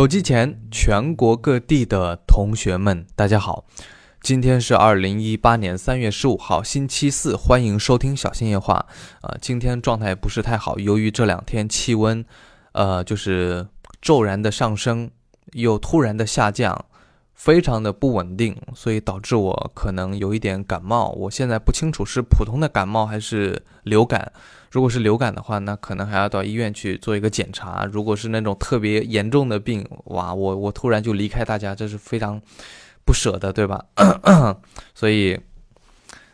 手机前，全国各地的同学们，大家好！今天是二零一八年三月十五号，星期四，欢迎收听小新夜话。呃，今天状态不是太好，由于这两天气温，呃，就是骤然的上升，又突然的下降，非常的不稳定，所以导致我可能有一点感冒。我现在不清楚是普通的感冒还是流感。如果是流感的话，那可能还要到医院去做一个检查。如果是那种特别严重的病，哇，我我突然就离开大家，这是非常不舍的，对吧？所以，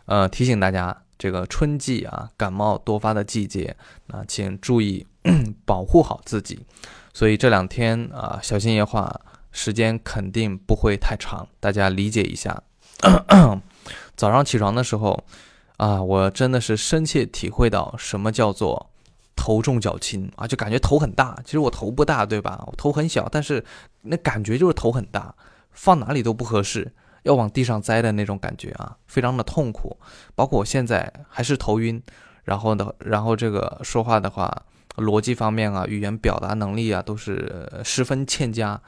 呃，提醒大家，这个春季啊，感冒多发的季节，那请注意 保护好自己。所以这两天啊，小心夜话时间肯定不会太长，大家理解一下。早上起床的时候。啊，我真的是深切体会到什么叫做头重脚轻啊，就感觉头很大。其实我头不大，对吧？我头很小，但是那感觉就是头很大，放哪里都不合适，要往地上栽的那种感觉啊，非常的痛苦。包括我现在还是头晕，然后呢，然后这个说话的话，逻辑方面啊，语言表达能力啊，都是十分欠佳，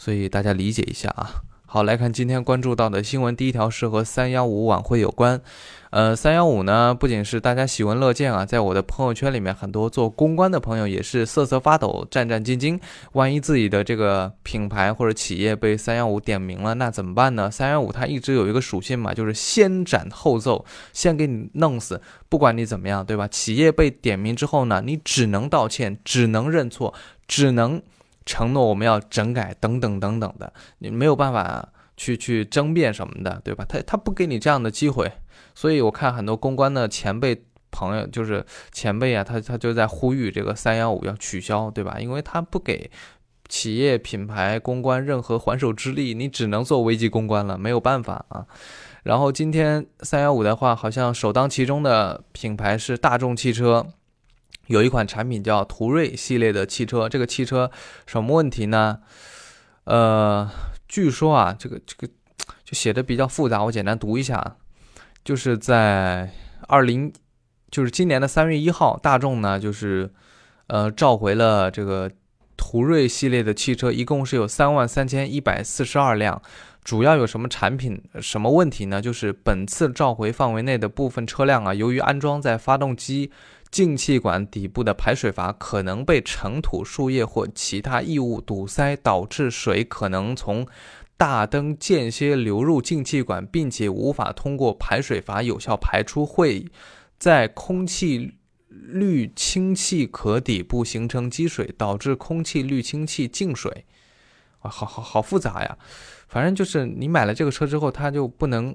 所以大家理解一下啊。好，来看今天关注到的新闻。第一条是和三幺五晚会有关。呃，三幺五呢，不仅是大家喜闻乐见啊，在我的朋友圈里面，很多做公关的朋友也是瑟瑟发抖、战战兢兢。万一自己的这个品牌或者企业被三幺五点名了，那怎么办呢？三幺五它一直有一个属性嘛，就是先斩后奏，先给你弄死。不管你怎么样，对吧？企业被点名之后呢，你只能道歉，只能认错，只能。承诺我们要整改等等等等的，你没有办法去去争辩什么的，对吧？他他不给你这样的机会，所以我看很多公关的前辈朋友，就是前辈啊，他他就在呼吁这个三幺五要取消，对吧？因为他不给企业品牌公关任何还手之力，你只能做危机公关了，没有办法啊。然后今天三幺五的话，好像首当其冲的品牌是大众汽车。有一款产品叫途锐系列的汽车，这个汽车什么问题呢？呃，据说啊，这个这个就写的比较复杂，我简单读一下。就是在二零，就是今年的三月一号，大众呢就是呃召回了这个途锐系列的汽车，一共是有三万三千一百四十二辆。主要有什么产品什么问题呢？就是本次召回范围内的部分车辆啊，由于安装在发动机。进气管底部的排水阀可能被尘土、树叶或其他异物堵塞，导致水可能从大灯间歇流入进气管，并且无法通过排水阀有效排出，会在空气滤清器壳底部形成积水，导致空气滤清器进水。啊，好好好复杂呀！反正就是你买了这个车之后，它就不能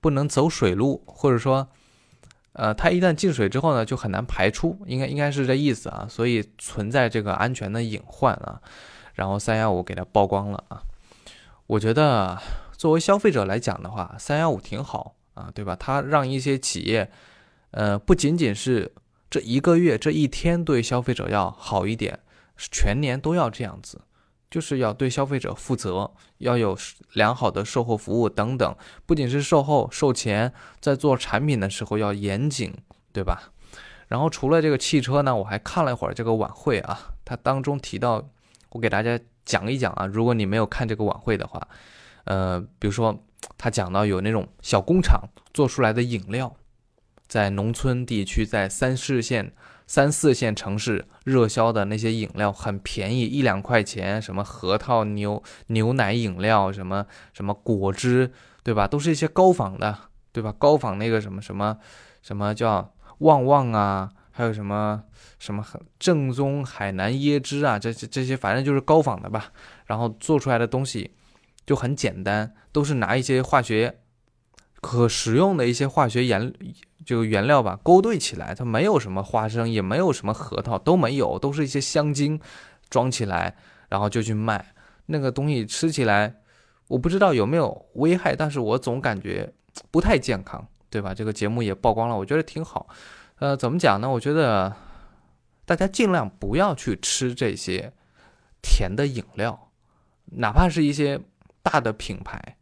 不能走水路，或者说。呃，它一旦进水之后呢，就很难排出，应该应该是这意思啊，所以存在这个安全的隐患啊。然后三幺五给它曝光了啊，我觉得作为消费者来讲的话，三幺五挺好啊，对吧？它让一些企业，呃，不仅仅是这一个月这一天对消费者要好一点，全年都要这样子。就是要对消费者负责，要有良好的售后服务等等，不仅是售后、售前，在做产品的时候要严谨，对吧？然后除了这个汽车呢，我还看了一会儿这个晚会啊，它当中提到，我给大家讲一讲啊，如果你没有看这个晚会的话，呃，比如说他讲到有那种小工厂做出来的饮料，在农村地区，在三四线。三四线城市热销的那些饮料很便宜，一两块钱，什么核桃牛牛奶饮料，什么什么果汁，对吧？都是一些高仿的，对吧？高仿那个什么什么什么叫旺旺啊，还有什么什么正宗海南椰汁啊，这这这些反正就是高仿的吧。然后做出来的东西就很简单，都是拿一些化学可食用的一些化学颜。这个原料吧，勾兑起来，它没有什么花生，也没有什么核桃，都没有，都是一些香精装起来，然后就去卖。那个东西吃起来，我不知道有没有危害，但是我总感觉不太健康，对吧？这个节目也曝光了，我觉得挺好。呃，怎么讲呢？我觉得大家尽量不要去吃这些甜的饮料，哪怕是一些大的品牌。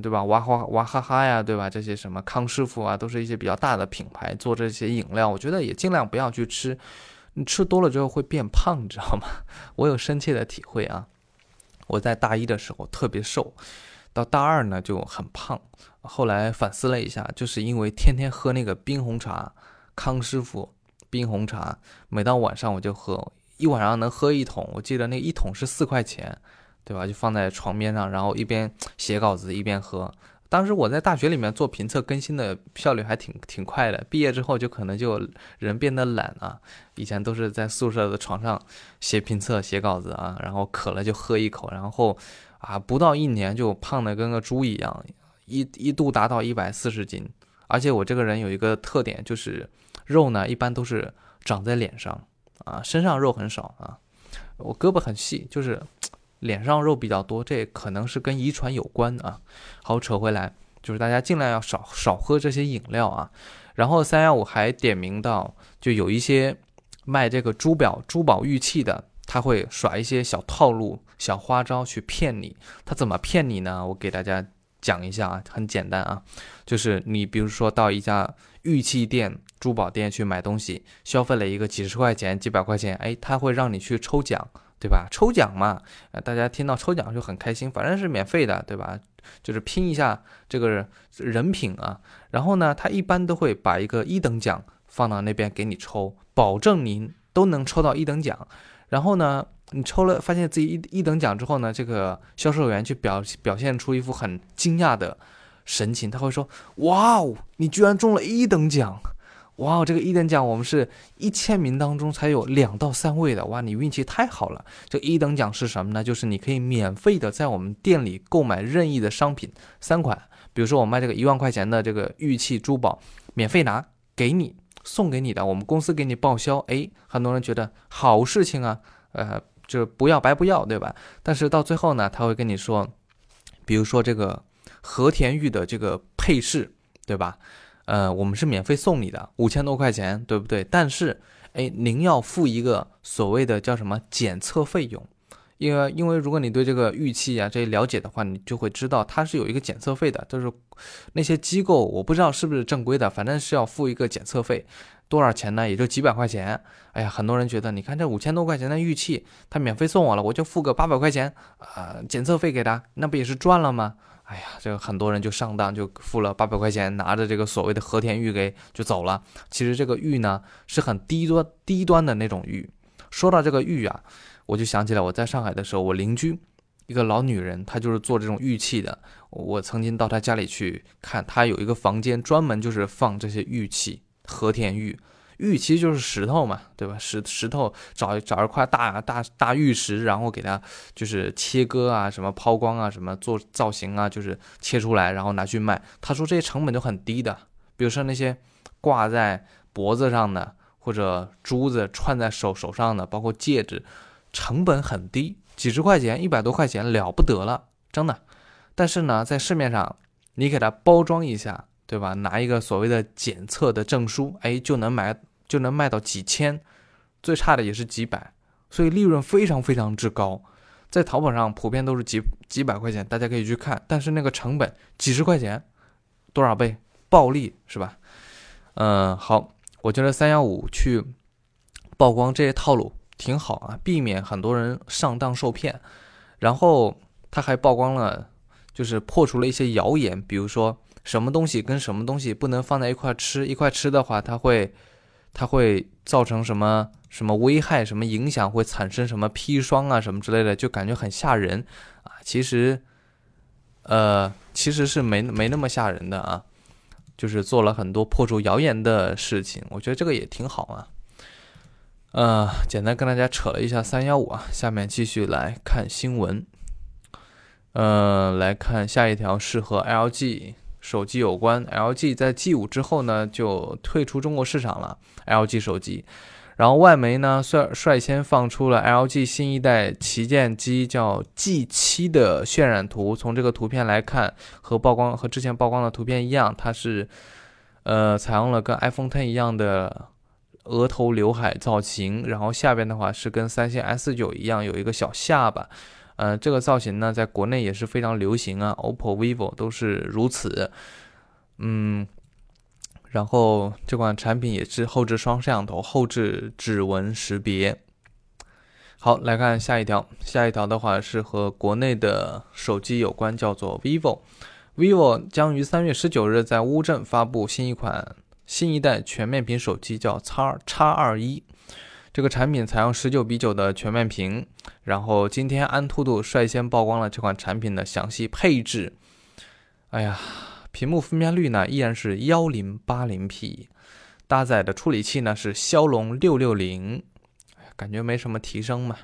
对吧？娃哈娃哈哈呀，对吧？这些什么康师傅啊，都是一些比较大的品牌做这些饮料，我觉得也尽量不要去吃，你吃多了之后会变胖，你知道吗？我有深切的体会啊。我在大一的时候特别瘦，到大二呢就很胖。后来反思了一下，就是因为天天喝那个冰红茶，康师傅冰红茶，每到晚上我就喝，一晚上能喝一桶。我记得那一桶是四块钱，对吧？就放在床边上，然后一边写稿子一边喝。当时我在大学里面做评测更新的效率还挺挺快的，毕业之后就可能就人变得懒啊。以前都是在宿舍的床上写评测、写稿子啊，然后渴了就喝一口，然后啊不到一年就胖的跟个猪一样，一一度达到一百四十斤。而且我这个人有一个特点，就是肉呢一般都是长在脸上啊，身上肉很少啊。我胳膊很细，就是。脸上肉比较多，这可能是跟遗传有关啊。好，扯回来，就是大家尽量要少少喝这些饮料啊。然后三幺五还点名到，就有一些卖这个珠宝、珠宝玉器的，他会耍一些小套路、小花招去骗你。他怎么骗你呢？我给大家讲一下啊，很简单啊，就是你比如说到一家玉器店、珠宝店去买东西，消费了一个几十块钱、几百块钱，哎，他会让你去抽奖。对吧？抽奖嘛，大家听到抽奖就很开心，反正是免费的，对吧？就是拼一下这个人品啊。然后呢，他一般都会把一个一等奖放到那边给你抽，保证您都能抽到一等奖。然后呢，你抽了发现自己一一等奖之后呢，这个销售员就表表现出一副很惊讶的神情，他会说：“哇哦，你居然中了一等奖！”哇，这个一等奖我们是一千名当中才有两到三位的，哇，你运气太好了。这一等奖是什么呢？就是你可以免费的在我们店里购买任意的商品三款，比如说我卖这个一万块钱的这个玉器珠宝，免费拿给你送给你的，我们公司给你报销。哎，很多人觉得好事情啊，呃，就是不要白不要，对吧？但是到最后呢，他会跟你说，比如说这个和田玉的这个配饰，对吧？呃，我们是免费送你的，五千多块钱，对不对？但是，哎，您要付一个所谓的叫什么检测费用，因为因为如果你对这个玉器啊这些了解的话，你就会知道它是有一个检测费的，就是那些机构我不知道是不是正规的，反正是要付一个检测费，多少钱呢？也就几百块钱。哎呀，很多人觉得，你看这五千多块钱的玉器，他免费送我了，我就付个八百块钱啊检测费给他，那不也是赚了吗？哎呀，这个很多人就上当，就付了八百块钱，拿着这个所谓的和田玉给就走了。其实这个玉呢是很低端低端的那种玉。说到这个玉啊，我就想起来我在上海的时候，我邻居一个老女人，她就是做这种玉器的。我曾经到她家里去看，她有一个房间专门就是放这些玉器，和田玉。玉其实就是石头嘛，对吧？石石头找找一块大大大玉石，然后给它就是切割啊，什么抛光啊，什么做造型啊，就是切出来，然后拿去卖。他说这些成本都很低的，比如说那些挂在脖子上的，或者珠子串在手手上的，包括戒指，成本很低，几十块钱、一百多块钱了不得了，真的。但是呢，在市面上你给它包装一下。对吧？拿一个所谓的检测的证书，哎，就能买，就能卖到几千，最差的也是几百，所以利润非常非常之高。在淘宝上普遍都是几几百块钱，大家可以去看。但是那个成本几十块钱，多少倍暴利是吧？嗯，好，我觉得三幺五去曝光这些套路挺好啊，避免很多人上当受骗。然后他还曝光了，就是破除了一些谣言，比如说。什么东西跟什么东西不能放在一块吃？一块吃的话，它会，它会造成什么什么危害？什么影响？会产生什么砒霜啊？什么之类的，就感觉很吓人啊！其实，呃，其实是没没那么吓人的啊，就是做了很多破除谣言的事情。我觉得这个也挺好啊。呃，简单跟大家扯了一下三幺五啊，下面继续来看新闻。呃，来看下一条是和 LG。手机有关，LG 在 G5 之后呢就退出中国市场了。LG 手机，然后外媒呢率率先放出了 LG 新一代旗舰机叫 G7 的渲染图。从这个图片来看，和曝光和之前曝光的图片一样，它是呃采用了跟 iPhone ten 一样的额头刘海造型，然后下边的话是跟三星 S9 一样有一个小下巴。呃，这个造型呢，在国内也是非常流行啊，OPPO、vivo 都是如此。嗯，然后这款产品也是后置双摄像头，后置指纹识别。好，来看下一条。下一条的话是和国内的手机有关，叫做 vivo。vivo 将于三月十九日在乌镇发布新一款新一代全面屏手机，叫叉叉二一。这个产品采用十九比九的全面屏。然后今天安兔兔率先曝光了这款产品的详细配置。哎呀，屏幕分辨率呢依然是幺零八零 P，搭载的处理器呢是骁龙六六零。感觉没什么提升嘛，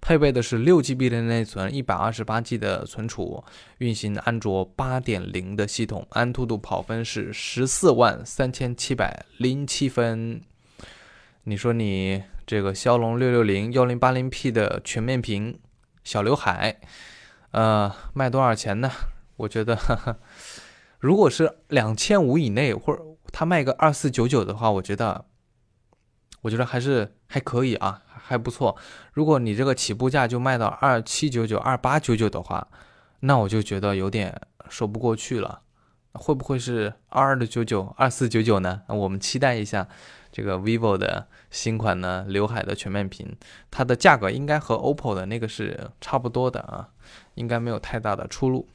配备的是六 GB 的内存，一百二十八 G 的存储，运行安卓八点零的系统，安兔兔跑分是十四万三千七百零七分。你说你这个骁龙六六零幺零八零 P 的全面屏小刘海，呃，卖多少钱呢？我觉得，如果是两千五以内，或者他卖个二四九九的话，我觉得，我觉得还是还可以啊。还不错，如果你这个起步价就卖到二七九九、二八九九的话，那我就觉得有点说不过去了。会不会是二二的九九、二四九九呢？我们期待一下这个 vivo 的新款呢，刘海的全面屏，它的价格应该和 OPPO 的那个是差不多的啊，应该没有太大的出入。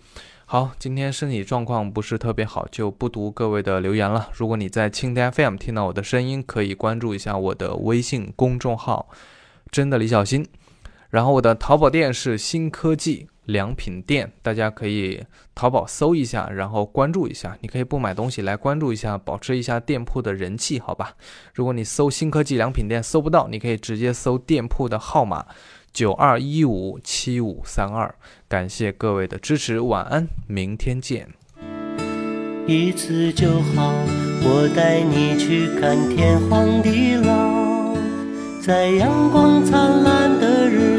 好，今天身体状况不是特别好，就不读各位的留言了。如果你在蜻蜓 FM 听到我的声音，可以关注一下我的微信公众号。真的李小新，然后我的淘宝店是新科技良品店，大家可以淘宝搜一下，然后关注一下。你可以不买东西来关注一下，保持一下店铺的人气，好吧？如果你搜新科技良品店搜不到，你可以直接搜店铺的号码九二一五七五三二。感谢各位的支持，晚安，明天见。一次就好，我带你去看天荒地老。在阳光灿烂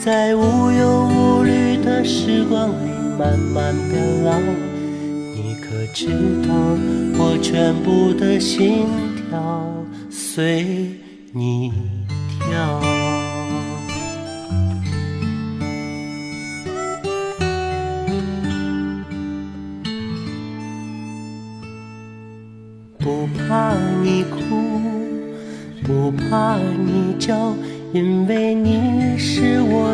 在无忧无虑的时光里慢慢变老，你可知道我全部的心跳随你跳？不怕你哭，不怕你叫。因为你是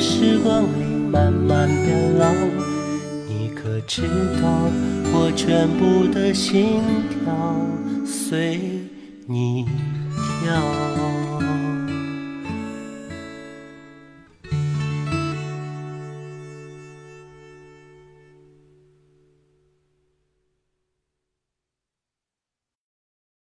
时光里慢慢变老，你可知道我全部的心跳随你跳？